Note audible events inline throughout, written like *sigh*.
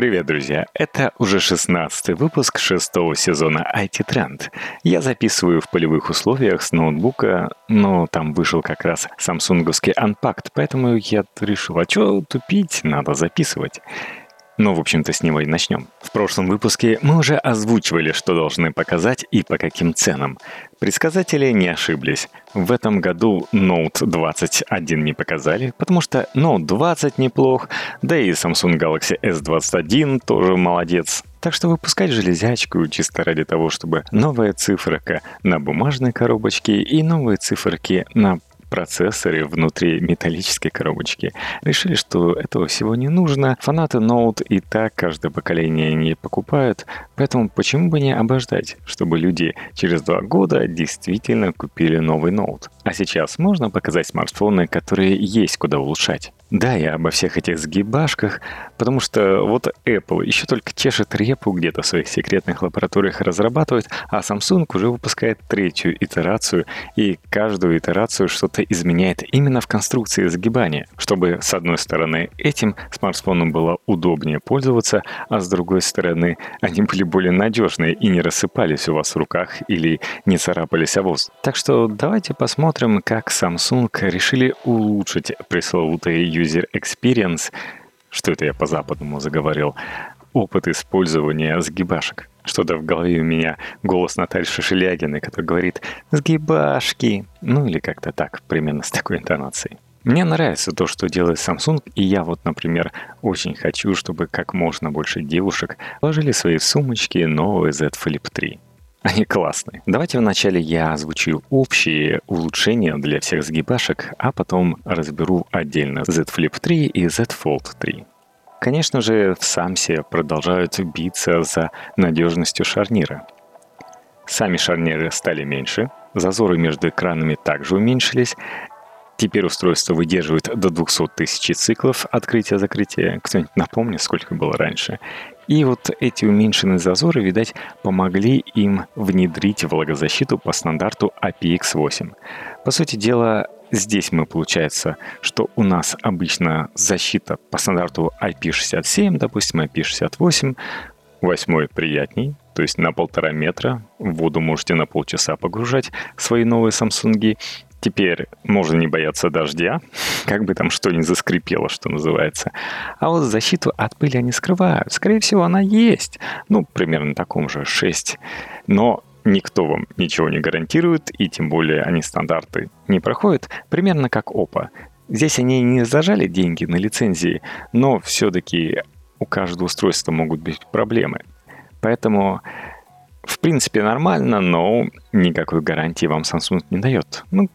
Привет, друзья! Это уже 16 выпуск шестого сезона IT Trend. Я записываю в полевых условиях с ноутбука, но там вышел как раз самсунговский Unpacked, поэтому я решил, а что тупить, надо записывать. Ну, в общем-то, с него и начнем. В прошлом выпуске мы уже озвучивали, что должны показать и по каким ценам. Предсказатели не ошиблись. В этом году Note 21 не показали, потому что Note 20 неплох, да и Samsung Galaxy S21 тоже молодец. Так что выпускать железячку чисто ради того, чтобы новая циферка на бумажной коробочке и новые циферки на процессоре внутри металлической коробочки. Решили, что этого всего не нужно. Фанаты Note и так каждое поколение не покупают, поэтому почему бы не обождать, чтобы люди через два года действительно купили новый Note. А сейчас можно показать смартфоны, которые есть куда улучшать. Да, я обо всех этих сгибашках, потому что вот Apple еще только чешет репу где-то в своих секретных лабораториях разрабатывает, а Samsung уже выпускает третью итерацию, и каждую итерацию что-то изменяет именно в конструкции сгибания, чтобы с одной стороны этим смартфоном было удобнее пользоваться, а с другой стороны они были более надежные и не рассыпались у вас в руках или не царапались о воздух. Так что давайте посмотрим, как Samsung решили улучшить пресловутые user experience, что это я по-западному заговорил, опыт использования сгибашек. Что-то в голове у меня голос Натальи Шишелягиной, который говорит «сгибашки», ну или как-то так, примерно с такой интонацией. Мне нравится то, что делает Samsung, и я вот, например, очень хочу, чтобы как можно больше девушек положили свои сумочки новый Z Flip 3. *laughs* Они классные. Давайте вначале я озвучу общие улучшения для всех сгибашек, а потом разберу отдельно Z Flip 3 и Z Fold 3. Конечно же, в Самсе продолжают биться за надежностью шарнира. Сами шарниры стали меньше, зазоры между экранами также уменьшились, Теперь устройство выдерживает до 200 тысяч циклов открытия-закрытия. Кто-нибудь напомнит, сколько было раньше. И вот эти уменьшенные зазоры, видать, помогли им внедрить влагозащиту по стандарту IPX8. По сути дела, здесь мы получается, что у нас обычно защита по стандарту IP67, допустим, IP68, восьмой приятней, то есть на полтора метра. В воду можете на полчаса погружать свои новые Samsung. Теперь можно не бояться дождя, *laughs* как бы там что ни заскрипело, что называется. А вот защиту от пыли они скрывают. Скорее всего, она есть. Ну, примерно таком же 6. Но никто вам ничего не гарантирует, и тем более они стандарты не проходят, примерно как ОПА. Здесь они не зажали деньги на лицензии, но все-таки у каждого устройства могут быть проблемы. Поэтому в принципе нормально, но никакой гарантии вам Samsung не дает. Ну,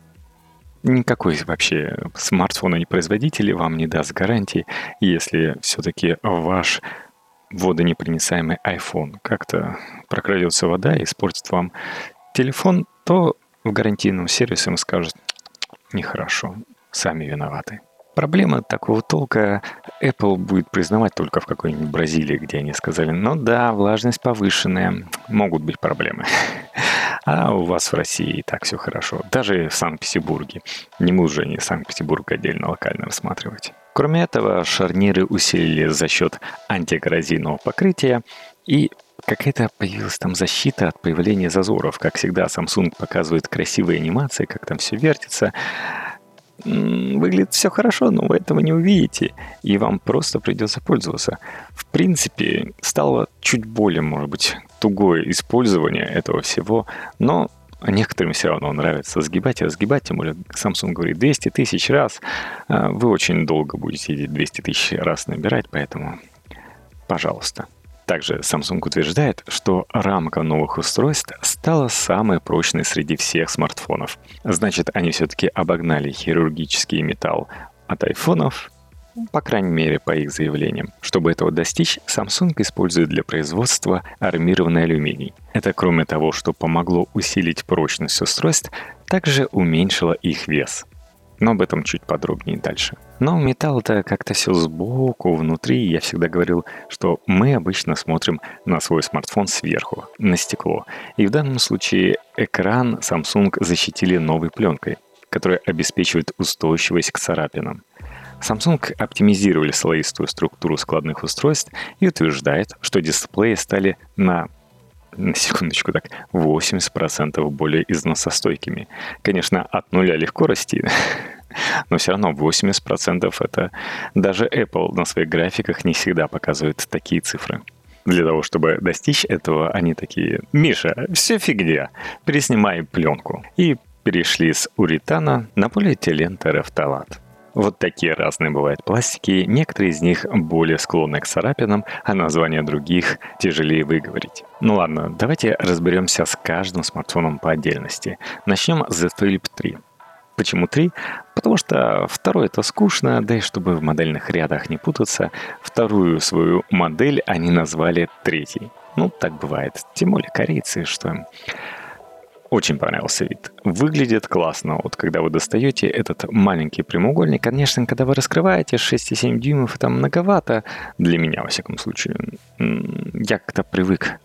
никакой вообще смартфон и производитель вам не даст гарантии, если все-таки ваш водонепроницаемый iPhone как-то прокрадется вода и испортит вам телефон, то в гарантийном сервисе им скажут нехорошо, сами виноваты. Проблема такого толка Apple будет признавать только в какой-нибудь Бразилии, где они сказали, ну да, влажность повышенная, могут быть проблемы. *laughs* А у вас в России и так все хорошо. Даже в Санкт-Петербурге. Не мы уже не Санкт-Петербург отдельно локально рассматривать. Кроме этого, шарниры усилили за счет антикоррозийного покрытия и какая-то появилась там защита от появления зазоров. Как всегда, Samsung показывает красивые анимации, как там все вертится выглядит все хорошо, но вы этого не увидите, и вам просто придется пользоваться. В принципе, стало чуть более, может быть, тугое использование этого всего, но некоторым все равно нравится сгибать и разгибать, тем более Samsung говорит 200 тысяч раз. А вы очень долго будете эти 200 тысяч раз набирать, поэтому, пожалуйста. Также Samsung утверждает, что рамка новых устройств стала самой прочной среди всех смартфонов. Значит, они все-таки обогнали хирургический металл от айфонов, по крайней мере, по их заявлениям. Чтобы этого достичь, Samsung использует для производства армированный алюминий. Это кроме того, что помогло усилить прочность устройств, также уменьшило их вес. Но об этом чуть подробнее дальше. Но металл-то как-то все сбоку, внутри. Я всегда говорил, что мы обычно смотрим на свой смартфон сверху, на стекло. И в данном случае экран Samsung защитили новой пленкой, которая обеспечивает устойчивость к царапинам. Samsung оптимизировали слоистую структуру складных устройств и утверждает, что дисплеи стали на на секундочку так, 80% более износостойкими. Конечно, от нуля легко расти, *laughs* но все равно 80% это даже Apple на своих графиках не всегда показывает такие цифры. Для того, чтобы достичь этого, они такие, Миша, все фигня, переснимай пленку. И перешли с уретана на полиэтилен терафталат. Вот такие разные бывают пластики, некоторые из них более склонны к царапинам, а названия других тяжелее выговорить. Ну ладно, давайте разберемся с каждым смартфоном по отдельности. Начнем с Z Flip 3. Почему 3? Потому что второй это скучно, да и чтобы в модельных рядах не путаться, вторую свою модель они назвали третьей. Ну, так бывает. Тем более корейцы, что очень понравился вид. Выглядит классно. Вот когда вы достаете этот маленький прямоугольник, конечно, когда вы раскрываете 6,7 дюймов, это многовато для меня, во всяком случае. Я как-то привык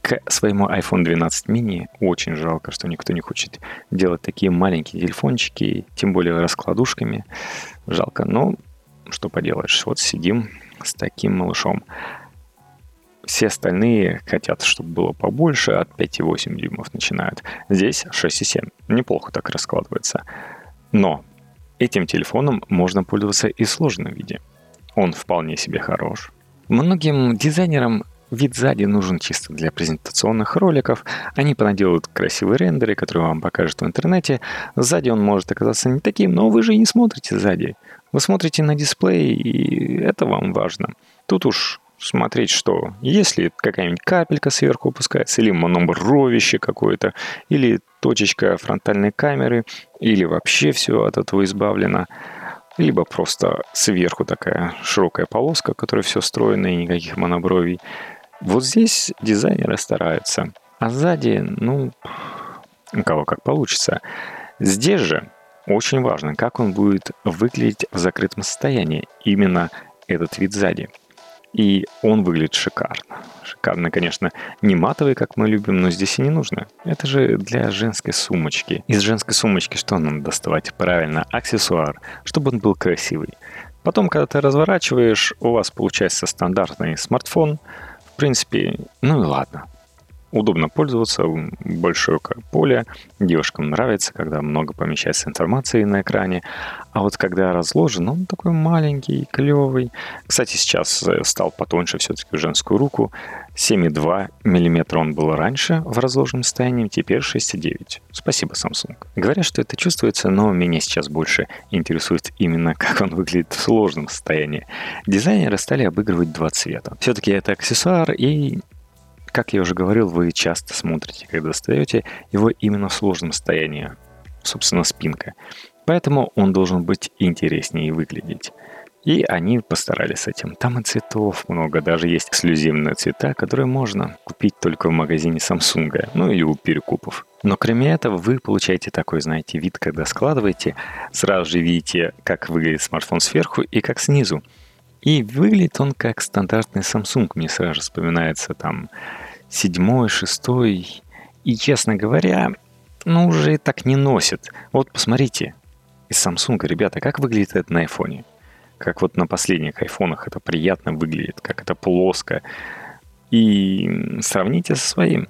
к своему iPhone 12 mini. Очень жалко, что никто не хочет делать такие маленькие телефончики, тем более раскладушками. Жалко, но что поделаешь. Вот сидим с таким малышом. Все остальные хотят, чтобы было побольше, от 5,8 дюймов начинают. Здесь 6,7. Неплохо так раскладывается. Но этим телефоном можно пользоваться и в сложном виде. Он вполне себе хорош. Многим дизайнерам вид сзади нужен чисто для презентационных роликов. Они понаделают красивые рендеры, которые вам покажут в интернете. Сзади он может оказаться не таким, но вы же не смотрите сзади. Вы смотрите на дисплей, и это вам важно. Тут уж смотреть, что если какая-нибудь капелька сверху опускается, или монобровище какое-то, или точечка фронтальной камеры, или вообще все от этого избавлено, либо просто сверху такая широкая полоска, которая все встроена и никаких монобровий. Вот здесь дизайнеры стараются. А сзади, ну, у кого как получится. Здесь же очень важно, как он будет выглядеть в закрытом состоянии. Именно этот вид сзади – и он выглядит шикарно. Шикарно, конечно, не матовый, как мы любим, но здесь и не нужно. Это же для женской сумочки. Из женской сумочки что нам доставать? Правильно, аксессуар, чтобы он был красивый. Потом, когда ты разворачиваешь, у вас получается стандартный смартфон. В принципе, ну и ладно удобно пользоваться, большое поле, девушкам нравится, когда много помещается информации на экране, а вот когда разложен, он такой маленький, клевый. Кстати, сейчас э, стал потоньше все-таки женскую руку, 7,2 мм он был раньше в разложенном состоянии, теперь 6,9. Спасибо, Samsung. Говорят, что это чувствуется, но меня сейчас больше интересует именно, как он выглядит в сложном состоянии. Дизайнеры стали обыгрывать два цвета. Все-таки это аксессуар, и как я уже говорил, вы часто смотрите, когда достаете его именно в сложном состоянии, собственно, спинка. Поэтому он должен быть интереснее выглядеть. И они постарались с этим. Там и цветов много, даже есть эксклюзивные цвета, которые можно купить только в магазине Samsung, ну или у перекупов. Но кроме этого, вы получаете такой, знаете, вид, когда складываете, сразу же видите, как выглядит смартфон сверху и как снизу. И выглядит он как стандартный Samsung. Мне сразу вспоминается там седьмой, шестой. И, честно говоря, ну, уже так не носит. Вот посмотрите, из Samsung, ребята, как выглядит это на айфоне. Как вот на последних айфонах это приятно выглядит, как это плоско. И сравните со своим.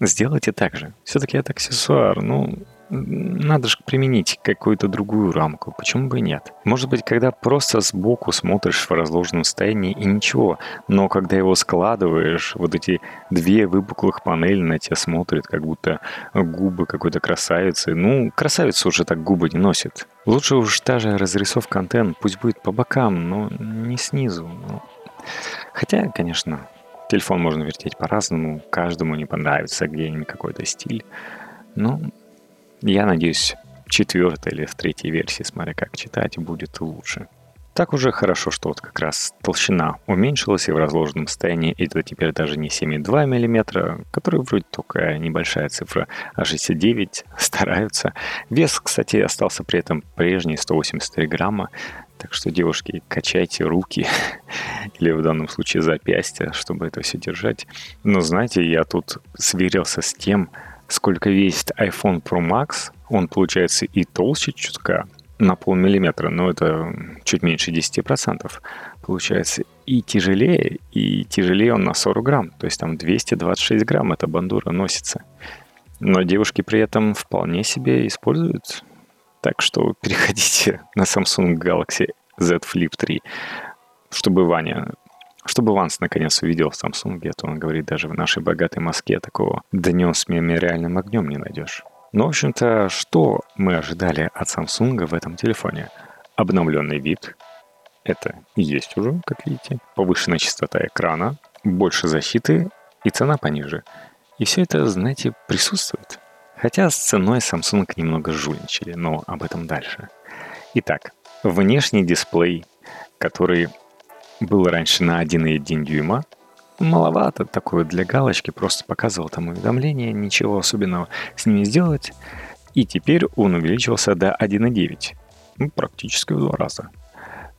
Сделайте так же. Все-таки это аксессуар. Ну, надо же применить какую-то другую рамку. Почему бы и нет? Может быть, когда просто сбоку смотришь в разложенном состоянии и ничего, но когда его складываешь, вот эти две выпуклых панели на тебя смотрят, как будто губы какой-то красавицы. Ну, красавица уже так губы не носит. Лучше уж та же разрисовка антенн, пусть будет по бокам, но не снизу. Ну. Хотя, конечно, телефон можно вертеть по-разному, каждому не понравится где-нибудь какой-то стиль. Но я надеюсь, в четвертой или в третьей версии, смотря как читать, будет лучше. Так уже хорошо, что вот как раз толщина уменьшилась, и в разложенном состоянии это теперь даже не 7,2 мм, который вроде только небольшая цифра, а 69 стараются. Вес, кстати, остался при этом прежний 183 грамма, так что, девушки, качайте руки *laughs* или в данном случае запястья, чтобы это все держать. Но знаете, я тут сверился с тем, сколько весит iPhone Pro Max, он получается и толще чутка, на полмиллиметра, но это чуть меньше 10% получается. И тяжелее, и тяжелее он на 40 грамм. То есть там 226 грамм эта бандура носится. Но девушки при этом вполне себе используют. Так что *laughs* переходите на Samsung Galaxy Z Flip 3, чтобы Ваня чтобы Ванс наконец увидел в Samsung, а то он говорит, даже в нашей богатой Москве такого днем с мемориальным огнем не найдешь. Но, в общем-то, что мы ожидали от Samsung в этом телефоне? Обновленный вид. Это есть уже, как видите. Повышенная частота экрана, больше защиты и цена пониже. И все это, знаете, присутствует. Хотя с ценой Samsung немного жульничали, но об этом дальше. Итак, внешний дисплей, который был раньше на 1,1 дюйма, маловато такое для галочки, просто показывал там уведомления, ничего особенного с ними сделать. И теперь он увеличился до 1,9, ну, практически в два раза.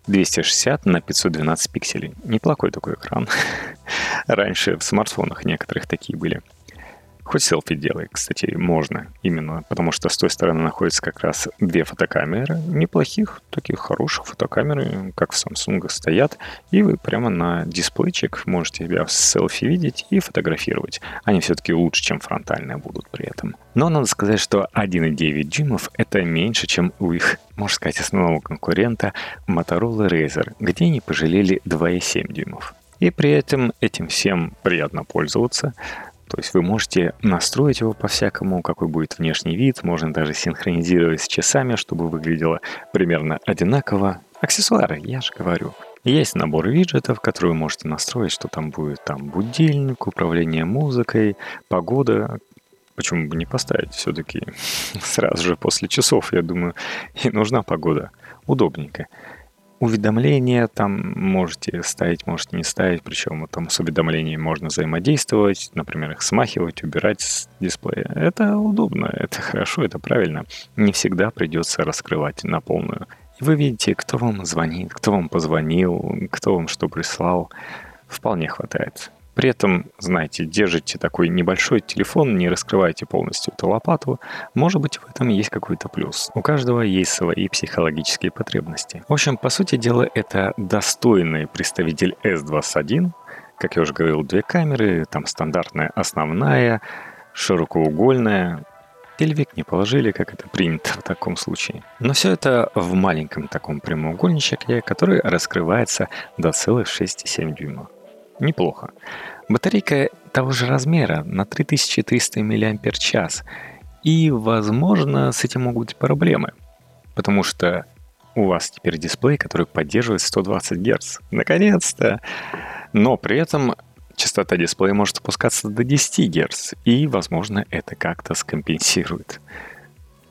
260 на 512 пикселей. Неплохой такой экран. *laughs* Раньше в смартфонах некоторых такие были. Хоть селфи делай, кстати, можно. Именно потому что с той стороны находятся как раз две фотокамеры. Неплохих, таких хороших фотокамеры, как в Samsung стоят. И вы прямо на дисплейчик можете себя в селфи видеть и фотографировать. Они все-таки лучше, чем фронтальные будут при этом. Но надо сказать, что 1,9 дюймов это меньше, чем у их, можно сказать, основного конкурента Motorola Razer, где они пожалели 2,7 дюймов. И при этом этим всем приятно пользоваться. То есть вы можете настроить его по-всякому, какой будет внешний вид, можно даже синхронизировать с часами, чтобы выглядело примерно одинаково. Аксессуары, я же говорю. Есть набор виджетов, которые вы можете настроить, что там будет там будильник, управление музыкой, погода. Почему бы не поставить все-таки *laughs* сразу же после часов, я думаю, и нужна погода. Удобненько уведомления там можете ставить, можете не ставить, причем там с уведомлениями можно взаимодействовать, например, их смахивать, убирать с дисплея. Это удобно, это хорошо, это правильно. Не всегда придется раскрывать на полную. И вы видите, кто вам звонит, кто вам позвонил, кто вам что прислал. Вполне хватает. При этом, знаете, держите такой небольшой телефон, не раскрывайте полностью эту лопату. Может быть, в этом есть какой-то плюс. У каждого есть свои психологические потребности. В общем, по сути дела, это достойный представитель S21. Как я уже говорил, две камеры, там стандартная основная, широкоугольная, Пельвик не положили, как это принято в таком случае. Но все это в маленьком таком прямоугольничке, который раскрывается до целых 6,7 дюйма неплохо. Батарейка того же размера, на 3300 мАч. И, возможно, с этим могут быть проблемы. Потому что у вас теперь дисплей, который поддерживает 120 Гц. Наконец-то! Но при этом частота дисплея может опускаться до 10 Гц, и, возможно, это как-то скомпенсирует.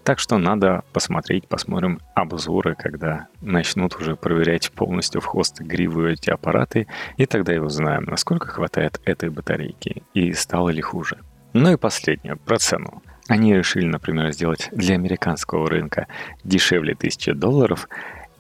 Так что надо посмотреть, посмотрим обзоры, когда начнут уже проверять полностью в хост игривые эти аппараты, и тогда и узнаем, насколько хватает этой батарейки и стало ли хуже. Ну и последнее, про цену. Они решили, например, сделать для американского рынка дешевле 1000 долларов,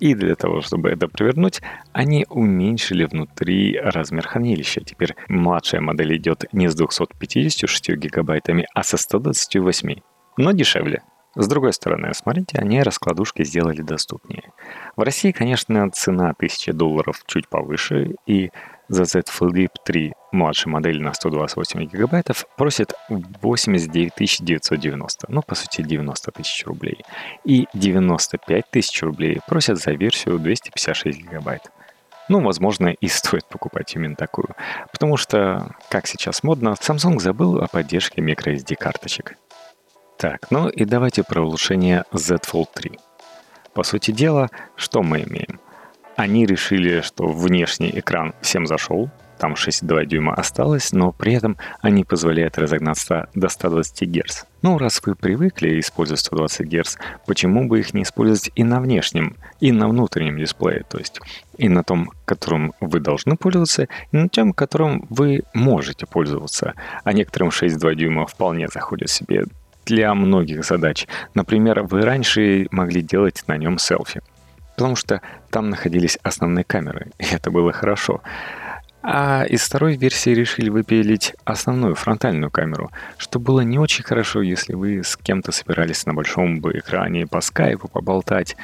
и для того, чтобы это провернуть, они уменьшили внутри размер хранилища. Теперь младшая модель идет не с 256 гигабайтами, а со 128, но дешевле. С другой стороны, смотрите, они раскладушки сделали доступнее. В России, конечно, цена 1000 долларов чуть повыше, и за Z Flip 3 младшей модели на 128 гигабайтов просит 89 990, ну, по сути, 90 тысяч рублей. И 95 тысяч рублей просят за версию 256 гигабайт. Ну, возможно, и стоит покупать именно такую. Потому что, как сейчас модно, Samsung забыл о поддержке microSD карточек. Так, ну и давайте про улучшение Z Fold 3. По сути дела, что мы имеем? Они решили, что внешний экран всем зашел, там 6,2 дюйма осталось, но при этом они позволяют разогнаться до 120 Гц. Ну, раз вы привыкли использовать 120 Гц, почему бы их не использовать и на внешнем, и на внутреннем дисплее, то есть и на том, которым вы должны пользоваться, и на том, которым вы можете пользоваться. А некоторым 6,2 дюйма вполне заходят себе для многих задач. Например, вы раньше могли делать на нем селфи, потому что там находились основные камеры, и это было хорошо. А из второй версии решили выпилить основную фронтальную камеру, что было не очень хорошо, если вы с кем-то собирались на большом бы экране по скайпу поболтать.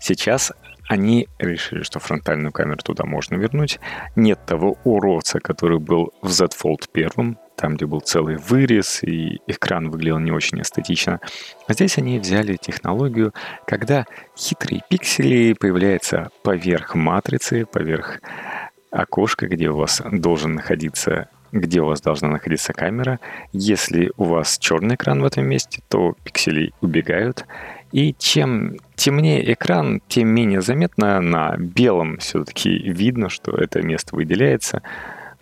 Сейчас они решили, что фронтальную камеру туда можно вернуть. Нет того уродца, который был в Z Fold первым, там, где был целый вырез, и экран выглядел не очень эстетично. А здесь они взяли технологию, когда хитрые пиксели появляются поверх матрицы, поверх окошка, где у вас должен находиться где у вас должна находиться камера. Если у вас черный экран в этом месте, то пиксели убегают. И чем темнее экран, тем менее заметно на белом все-таки видно, что это место выделяется.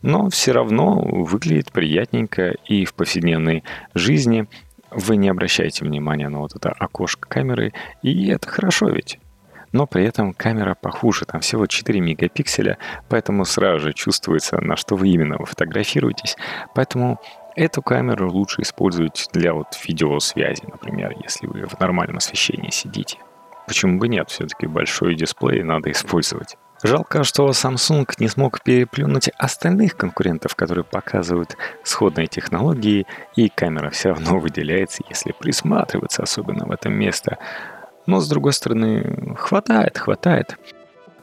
Но все равно выглядит приятненько и в повседневной жизни вы не обращаете внимания на вот это окошко камеры, и это хорошо ведь но при этом камера похуже, там всего 4 мегапикселя, поэтому сразу же чувствуется, на что вы именно вы фотографируетесь. Поэтому Эту камеру лучше использовать для вот видеосвязи, например, если вы в нормальном освещении сидите. Почему бы нет? Все-таки большой дисплей надо использовать. Жалко, что Samsung не смог переплюнуть остальных конкурентов, которые показывают сходные технологии, и камера все равно выделяется, если присматриваться особенно в этом место. Но, с другой стороны, хватает, хватает.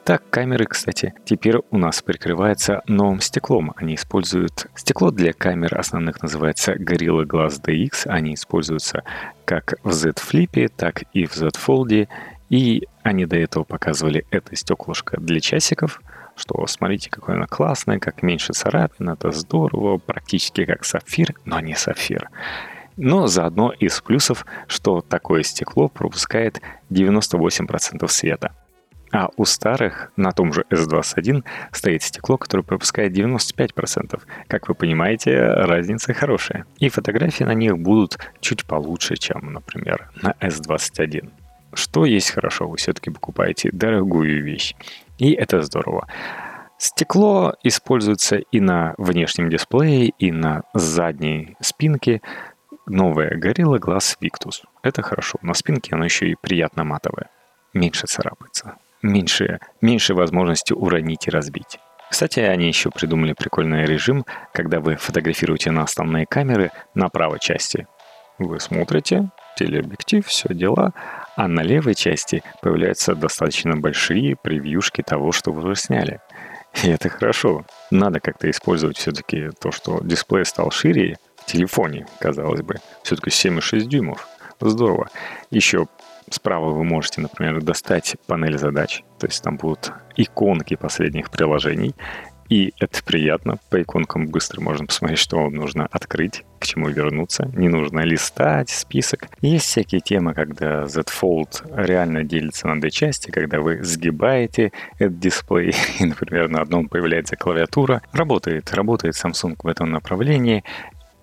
Так, камеры, кстати, теперь у нас прикрываются новым стеклом. Они используют... Стекло для камер основных называется Gorilla Glass DX. Они используются как в Z Flip, так и в Z Fold. И они до этого показывали это стеклышко для часиков, что смотрите, какое оно классное, как меньше царапин, это здорово, практически как сапфир, но не сапфир. Но заодно из плюсов, что такое стекло пропускает 98% света. А у старых, на том же S21, стоит стекло, которое пропускает 95%. Как вы понимаете, разница хорошая. И фотографии на них будут чуть получше, чем, например, на S21. Что есть хорошо, вы все-таки покупаете дорогую вещь. И это здорово. Стекло используется и на внешнем дисплее, и на задней спинке новая Gorilla Glass Victus. Это хорошо. На спинке оно еще и приятно матовое. Меньше царапается. Меньше, меньше возможности уронить и разбить. Кстати, они еще придумали прикольный режим, когда вы фотографируете на основные камеры на правой части. Вы смотрите, телеобъектив, все дела, а на левой части появляются достаточно большие превьюшки того, что вы уже сняли. И это хорошо. Надо как-то использовать все-таки то, что дисплей стал шире, телефоне, казалось бы. Все-таки 7,6 дюймов. Здорово. Еще справа вы можете, например, достать панель задач. То есть там будут иконки последних приложений. И это приятно. По иконкам быстро можно посмотреть, что вам нужно открыть, к чему вернуться. Не нужно листать список. Есть всякие темы, когда Z Fold реально делится на две части, когда вы сгибаете этот дисплей, *laughs* и, например, на одном появляется клавиатура. Работает, работает Samsung в этом направлении.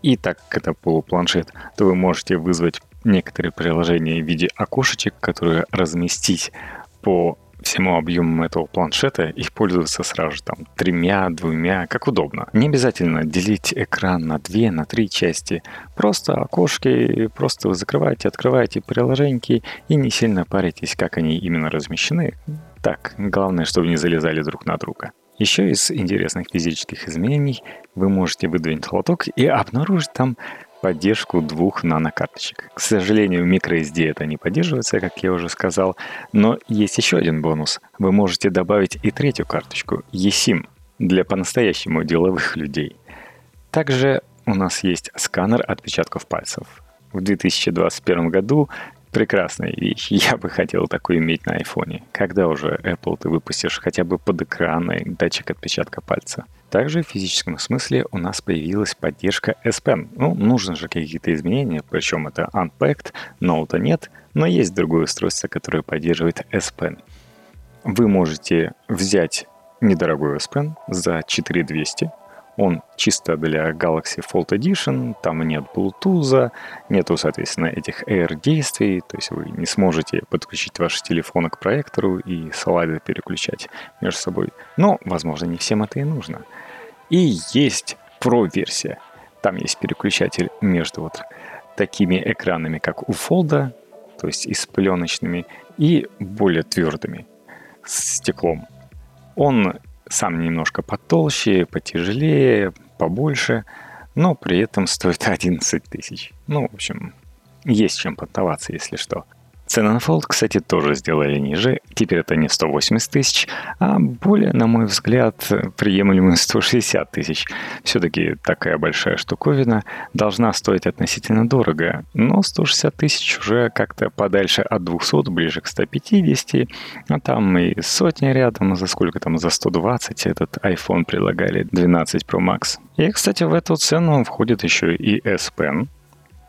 И так как это полупланшет, то вы можете вызвать некоторые приложения в виде окошечек, которые разместить по всему объему этого планшета и пользоваться сразу же там тремя, двумя, как удобно. Не обязательно делить экран на две, на три части. Просто окошки, просто вы закрываете, открываете приложеньки и не сильно паритесь, как они именно размещены. Так, главное, чтобы не залезали друг на друга. Еще из интересных физических изменений вы можете выдвинуть лоток и обнаружить там поддержку двух нанокарточек. К сожалению, в microSD это не поддерживается, как я уже сказал, но есть еще один бонус. Вы можете добавить и третью карточку eSIM для по-настоящему деловых людей. Также у нас есть сканер отпечатков пальцев. В 2021 году прекрасная вещь. *laughs* Я бы хотел такой иметь на айфоне. Когда уже Apple ты выпустишь хотя бы под экраной датчик отпечатка пальца? Также в физическом смысле у нас появилась поддержка S Pen. Ну, нужны же какие-то изменения, причем это Unpacked, ноута нет, но есть другое устройство, которое поддерживает S Pen. Вы можете взять недорогой S Pen за 4200, он чисто для Galaxy Fold Edition, там нет Bluetooth, нету, соответственно, этих Air действий, то есть вы не сможете подключить ваши телефоны к проектору и слайды переключать между собой. Но, возможно, не всем это и нужно. И есть Pro-версия. Там есть переключатель между вот такими экранами, как у Fold, то есть и с пленочными, и более твердыми, с стеклом. Он сам немножко потолще, потяжелее, побольше, но при этом стоит *laughs* 11 тысяч. Ну, в общем, есть чем понтоваться, если что. Цены на Fold, кстати, тоже сделали ниже. Теперь это не 180 тысяч, а более, на мой взгляд, приемлемые 160 тысяч. Все-таки такая большая штуковина должна стоить относительно дорого. Но 160 тысяч уже как-то подальше от 200, ближе к 150. А там и сотня рядом, за сколько там, за 120 этот iPhone предлагали 12 Pro Max. И, кстати, в эту цену входит еще и S Pen,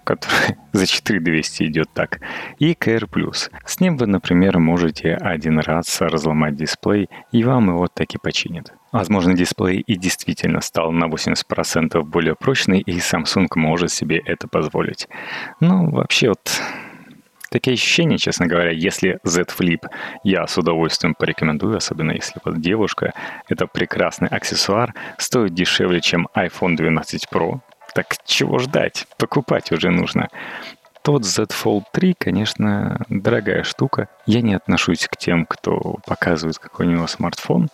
который *laughs* за 4200 идет так, и Plus. С ним вы, например, можете один раз разломать дисплей, и вам его таки починят. Возможно, дисплей и действительно стал на 80% более прочный, и Samsung может себе это позволить. Но вообще вот Такие ощущения, честно говоря, если Z Flip я с удовольствием порекомендую, особенно если вот девушка, это прекрасный аксессуар, стоит дешевле, чем iPhone 12 Pro, так чего ждать? Покупать уже нужно. Тот Z Fold 3, конечно, дорогая штука. Я не отношусь к тем, кто показывает, какой у него смартфон.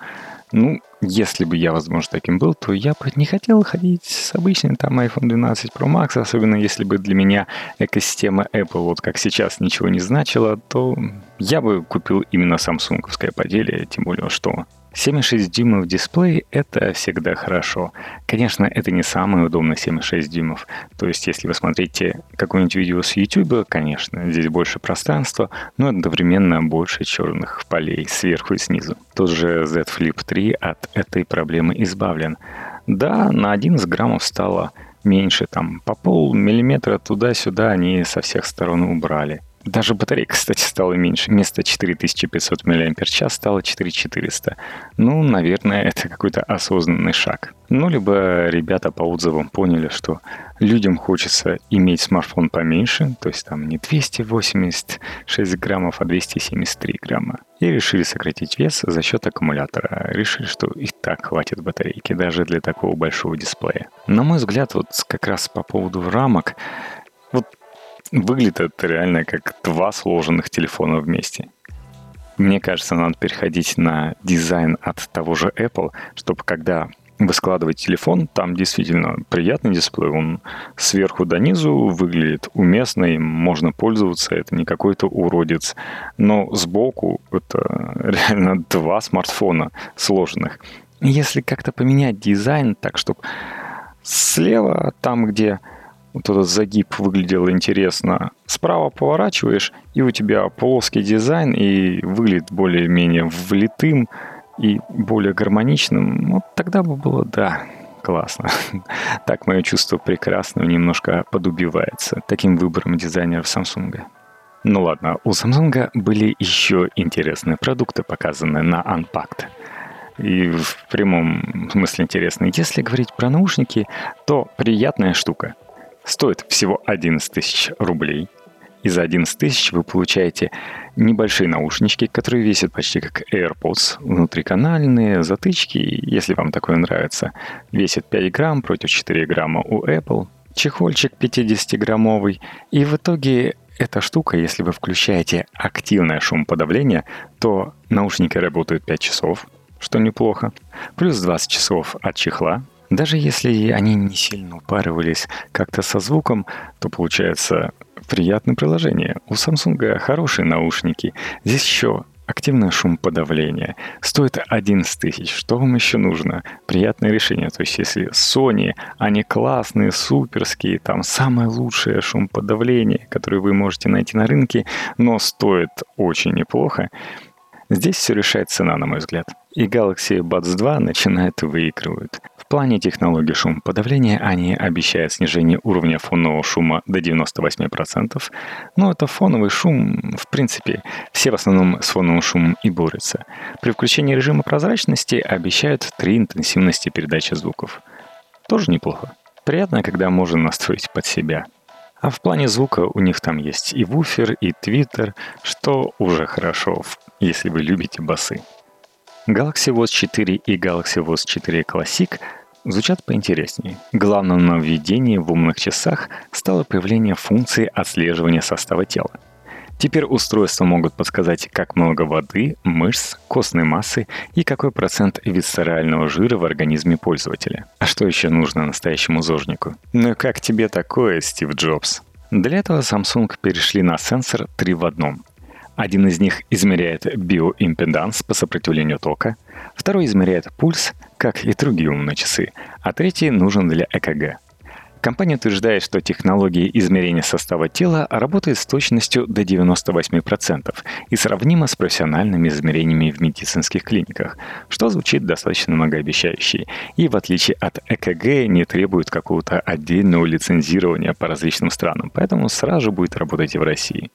Ну, если бы я, возможно, таким был, то я бы не хотел ходить с обычным там iPhone 12 Pro Max, особенно если бы для меня экосистема Apple вот как сейчас ничего не значила, то я бы купил именно самсунговское поделие, тем более, что 7,6 дюймов дисплей — это всегда хорошо. Конечно, это не самый удобный 7,6 дюймов. То есть, если вы смотрите какое-нибудь видео с YouTube, конечно, здесь больше пространства, но одновременно больше черных полей сверху и снизу. Тот же Z Flip 3 от этой проблемы избавлен. Да, на 11 граммов стало меньше, там по пол миллиметра туда-сюда они со всех сторон убрали. Даже батарейка, кстати, стала меньше. Вместо 4500 мАч стало 4400. Ну, наверное, это какой-то осознанный шаг. Ну, либо ребята по отзывам поняли, что людям хочется иметь смартфон поменьше, то есть там не 286 граммов, а 273 грамма. И решили сократить вес за счет аккумулятора. Решили, что и так хватит батарейки даже для такого большого дисплея. На мой взгляд, вот как раз по поводу рамок, вот Выглядит это реально как два сложенных телефона вместе. Мне кажется, надо переходить на дизайн от того же Apple, чтобы когда вы складываете телефон, там действительно приятный дисплей, он сверху до низу выглядит уместно, им можно пользоваться, это не какой-то уродец. Но сбоку это *laughs* реально два смартфона сложенных. Если как-то поменять дизайн так, чтобы слева, там, где вот этот загиб выглядел интересно. Справа поворачиваешь, и у тебя плоский дизайн, и выглядит более-менее влитым и более гармоничным. Вот тогда бы было, да, классно. *laughs* Так мое чувство прекрасного немножко подубивается таким выбором дизайнеров Samsung. Ну ладно, у Samsung были еще интересные продукты, показанные на Unpacked. И в прямом смысле интересные. Если говорить про наушники, то приятная штука. Стоит всего 11 тысяч рублей. И за 11 тысяч вы получаете небольшие наушнички, которые весят почти как AirPods, внутриканальные, затычки, если вам такое нравится. Весит 5 грамм против 4 грамма у Apple. Чехольчик 50-граммовый. И в итоге эта штука, если вы включаете активное шумоподавление, то наушники работают 5 часов, что неплохо. Плюс 20 часов от чехла, даже если они не сильно упарывались как-то со звуком, то получается приятное приложение. У Samsung хорошие наушники. Здесь еще активное шумоподавление. Стоит 11 тысяч. Что вам еще нужно? Приятное решение. То есть, если Sony, они классные, суперские, там самое лучшее шумоподавление, которое вы можете найти на рынке, но стоит очень неплохо, здесь все решает цена, на мой взгляд. И Galaxy Buds 2 начинает выигрывать. В плане технологии шумоподавления они обещают снижение уровня фонового шума до 98%, но это фоновый шум, в принципе, все в основном с фоновым шумом и борются. При включении режима прозрачности обещают три интенсивности передачи звуков. Тоже неплохо. Приятно, когда можно настроить под себя. А в плане звука у них там есть и вуфер, и твиттер, что уже хорошо, если вы любите басы. Galaxy Watch 4 и Galaxy Watch 4 Classic звучат поинтереснее. Главным нововведением в умных часах стало появление функции отслеживания состава тела. Теперь устройства могут подсказать, как много воды, мышц, костной массы и какой процент висцерального жира в организме пользователя. А что еще нужно настоящему зожнику? Ну как тебе такое, Стив Джобс? Для этого Samsung перешли на сенсор 3 в одном – Один из них измеряет биоимпеданс по сопротивлению тока, второй измеряет пульс, как и другие умные часы, а третий нужен для ЭКГ. Компания утверждает, что технология измерения состава тела работает с точностью до 98% и сравнима с профессиональными измерениями в медицинских клиниках, что звучит достаточно многообещающе. И в отличие от ЭКГ не требует какого-то отдельного лицензирования по различным странам, поэтому сразу же будет работать и в России.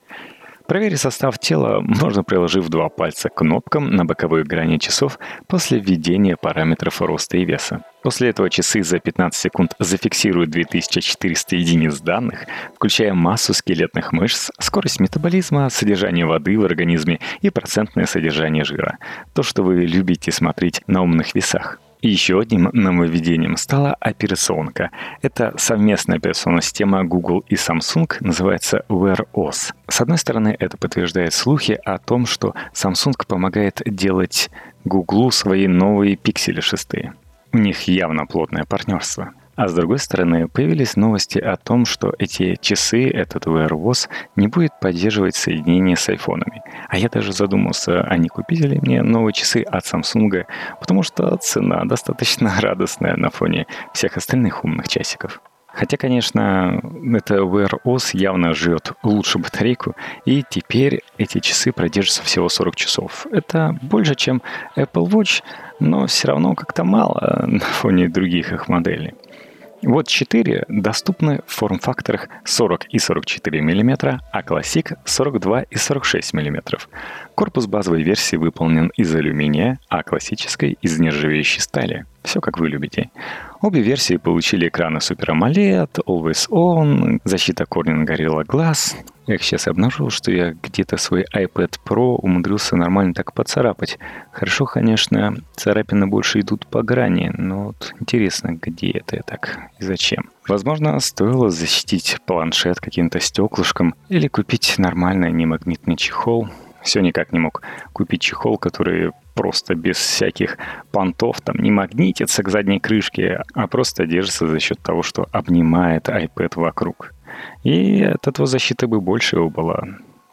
Проверить состав тела можно, приложив два пальца к кнопкам на боковой грани часов после введения параметров роста и веса. После этого часы за 15 секунд зафиксируют 2400 единиц данных, включая массу скелетных мышц, скорость метаболизма, содержание воды в организме и процентное содержание жира. То, что вы любите смотреть на умных весах. Еще одним нововведением стала операционка. Это совместная операционная система Google и Samsung, называется Wear OS. С одной стороны, это подтверждает слухи о том, что Samsung помогает делать Google свои новые пиксели шестые. У них явно плотное партнерство. А с другой стороны, появились новости о том, что эти часы, этот Wear OS, не будет поддерживать соединение с айфонами. А я даже задумался, а не купить ли мне новые часы от Samsung, потому что цена достаточно *laughs* радостная на фоне всех остальных умных часиков. Хотя, конечно, это Wear OS явно жрет лучше батарейку, и теперь эти часы продержатся всего 40 часов. Это больше, чем Apple Watch, но все равно как-то мало *laughs* на фоне других их моделей. Вот 4 доступны в форм-факторах 40 и 44 мм, а Classic 42 и 46 мм. Корпус базовой версии выполнен из алюминия, а классической — из нержавеющей стали. Все как вы любите. Обе версии получили экраны Super AMOLED, Always On, защита Corning Gorilla Glass, я сейчас обнаружил, что я где-то свой iPad Pro умудрился нормально так поцарапать. Хорошо, конечно, царапины больше идут по грани, но вот интересно, где это я так и зачем. Возможно, стоило защитить планшет каким-то стеклышком или купить нормальный немагнитный чехол. Все никак не мог купить чехол, который просто без всяких понтов, там не магнитится к задней крышке, а просто держится за счет того, что обнимает iPad вокруг. И от этого защиты бы больше его была.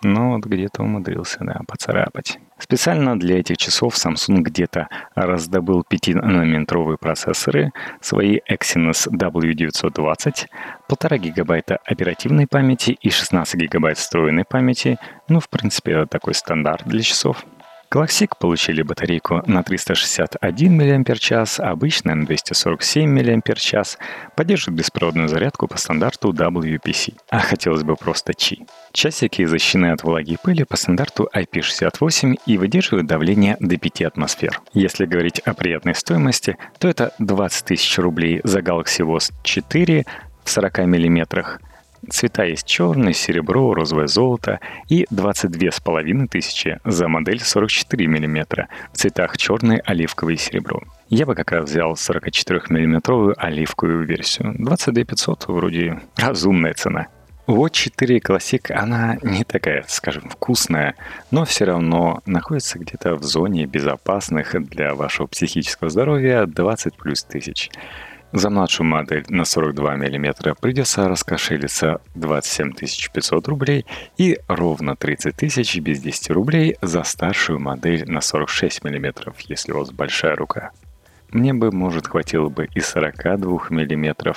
Но вот где-то умудрился, да, поцарапать. Специально для этих часов Samsung где-то раздобыл 5-нанометровые процессоры, свои Exynos W920, 1,5 гигабайта оперативной памяти и 16 гигабайт встроенной памяти. Ну, в принципе, это такой стандарт для часов. Classic получили батарейку на 361 мАч, обычная на 247 мАч, поддерживает беспроводную зарядку по стандарту WPC, а хотелось бы просто Qi. Часики защищены от влаги и пыли по стандарту IP68 и выдерживают давление до 5 атмосфер. Если говорить о приятной стоимости, то это 20 тысяч рублей за Galaxy Watch 4 в 40 миллиметрах – Цвета есть черный, серебро, розовое золото и 22,5 тысячи за модель 44 мм в цветах черный, оливковый и серебро. Я бы как раз взял 44-миллиметровую оливковую версию. 22 500 вроде разумная цена. Вот 4 Classic, она не такая, скажем, вкусная, но все равно находится где-то в зоне безопасных для вашего психического здоровья 20 плюс тысяч. За младшую модель на 42 мм придется раскошелиться 27 500 рублей и ровно 30 тысяч без 10 рублей за старшую модель на 46 мм, если у вас большая рука. Мне бы, может, хватило бы и 42 мм,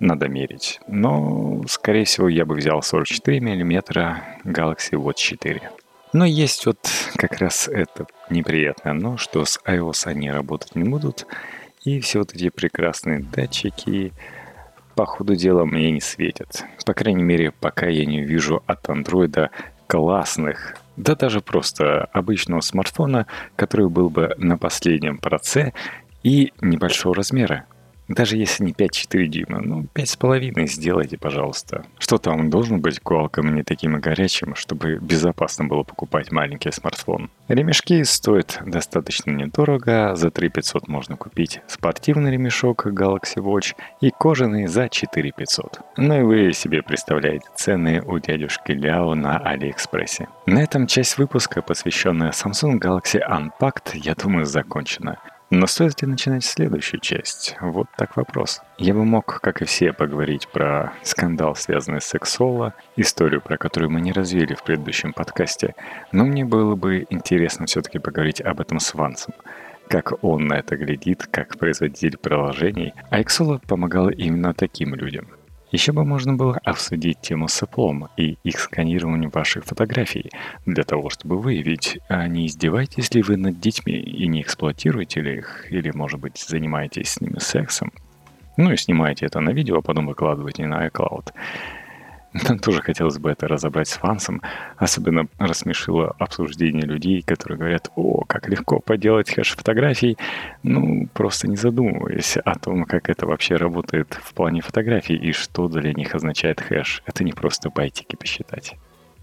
надо мерить. Но, скорее всего, я бы взял 44 мм Galaxy Watch 4. Но есть вот как раз это неприятное но, что с iOS они работать не будут, и все вот эти прекрасные датчики по ходу дела мне не светят. По крайней мере, пока я не вижу от андроида классных, да даже просто обычного смартфона, который был бы на последнем проце и небольшого размера. Даже если не 5-4 дюйма, ну 5,5 сделайте, пожалуйста. Что там, должен быть Qualcomm не таким горячим, чтобы безопасно было покупать маленький смартфон. Ремешки стоят достаточно недорого, за 3 500 можно купить спортивный ремешок Galaxy Watch и кожаный за 4 500. Ну и вы себе представляете цены у дядюшки Ляо на Алиэкспрессе. На этом часть выпуска, посвященная Samsung Galaxy Unpacked, я думаю, закончена. Но стоит ли начинать следующую часть? Вот так вопрос. Я бы мог, как и все, поговорить про скандал, связанный с сексоло, историю, про которую мы не развили в предыдущем подкасте, но мне было бы интересно все-таки поговорить об этом с Вансом. Как он на это глядит, как производитель приложений, а Xolo помогал именно таким людям – еще бы можно было обсудить тему с Apple и их сканированием ваших фотографий, для того, чтобы выявить, а не издеваетесь ли вы над детьми и не эксплуатируете ли их, или, может быть, занимаетесь с ними сексом. Ну и снимаете это на видео, а потом выкладываете на iCloud. *laughs* Нам тоже хотелось бы это разобрать с фансом. Особенно рассмешило обсуждение людей, которые говорят, о, как легко поделать хэш фотографий, ну, просто не задумываясь о том, как это вообще работает в плане фотографий и что для них означает хэш. Это не просто байтики посчитать.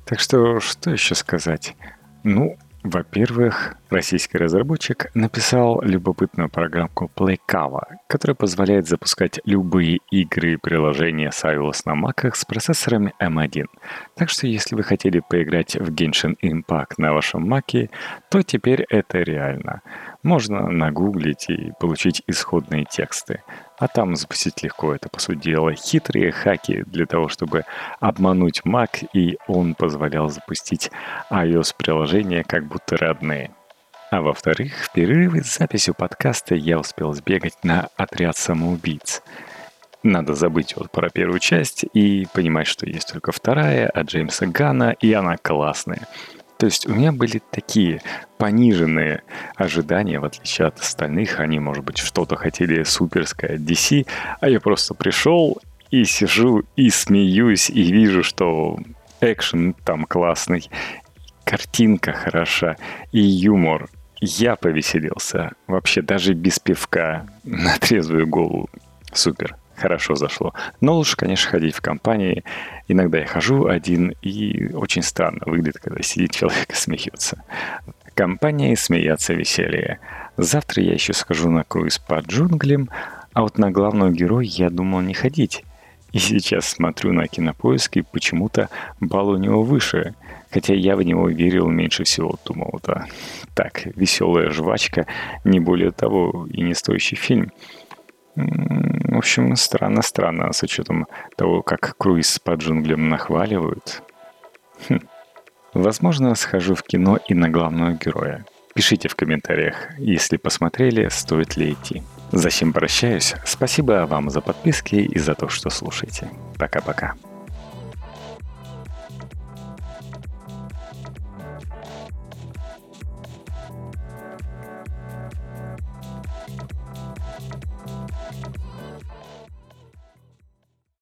Так что, что еще сказать? Ну, во-первых, российский разработчик написал любопытную программку PlayCava, которая позволяет запускать любые игры и приложения с iOS на Mac с процессорами M1. Так что если вы хотели поиграть в Genshin Impact на вашем Mac, то теперь это реально. Можно нагуглить и получить исходные тексты. А там запустить легко, это по сути дела хитрые хаки для того, чтобы обмануть Mac, и он позволял запустить iOS-приложения как будто родные. А во-вторых, в перерыве с записью подкаста я успел сбегать на отряд самоубийц. Надо забыть вот про первую часть и понимать, что есть только вторая от Джеймса Гана, и она классная. То есть у меня были такие пониженные ожидания, в отличие от остальных. Они, может быть, что-то хотели суперское DC, а я просто пришел и сижу и смеюсь, и вижу, что экшен там классный, картинка хороша, и юмор. Я повеселился. Вообще даже без пивка *laughs* на трезвую голову. Супер хорошо зашло. Но лучше, конечно, ходить в компании. Иногда я хожу один, и очень странно выглядит, когда сидит человек и смеется. Компания смеяться веселее. Завтра я еще схожу на круиз по джунглям, а вот на главного героя я думал не ходить. И сейчас смотрю на кинопоиск, и почему-то балл у него выше. Хотя я в него верил меньше всего, думал, да, так, веселая жвачка, не более того, и не стоящий фильм. В общем, странно-странно, с учетом того, как круиз по джунглям нахваливают. Хм. Возможно, схожу в кино и на главного героя. Пишите в комментариях, если посмотрели, стоит ли идти. Зачем прощаюсь? Спасибо вам за подписки и за то, что слушаете. Пока-пока.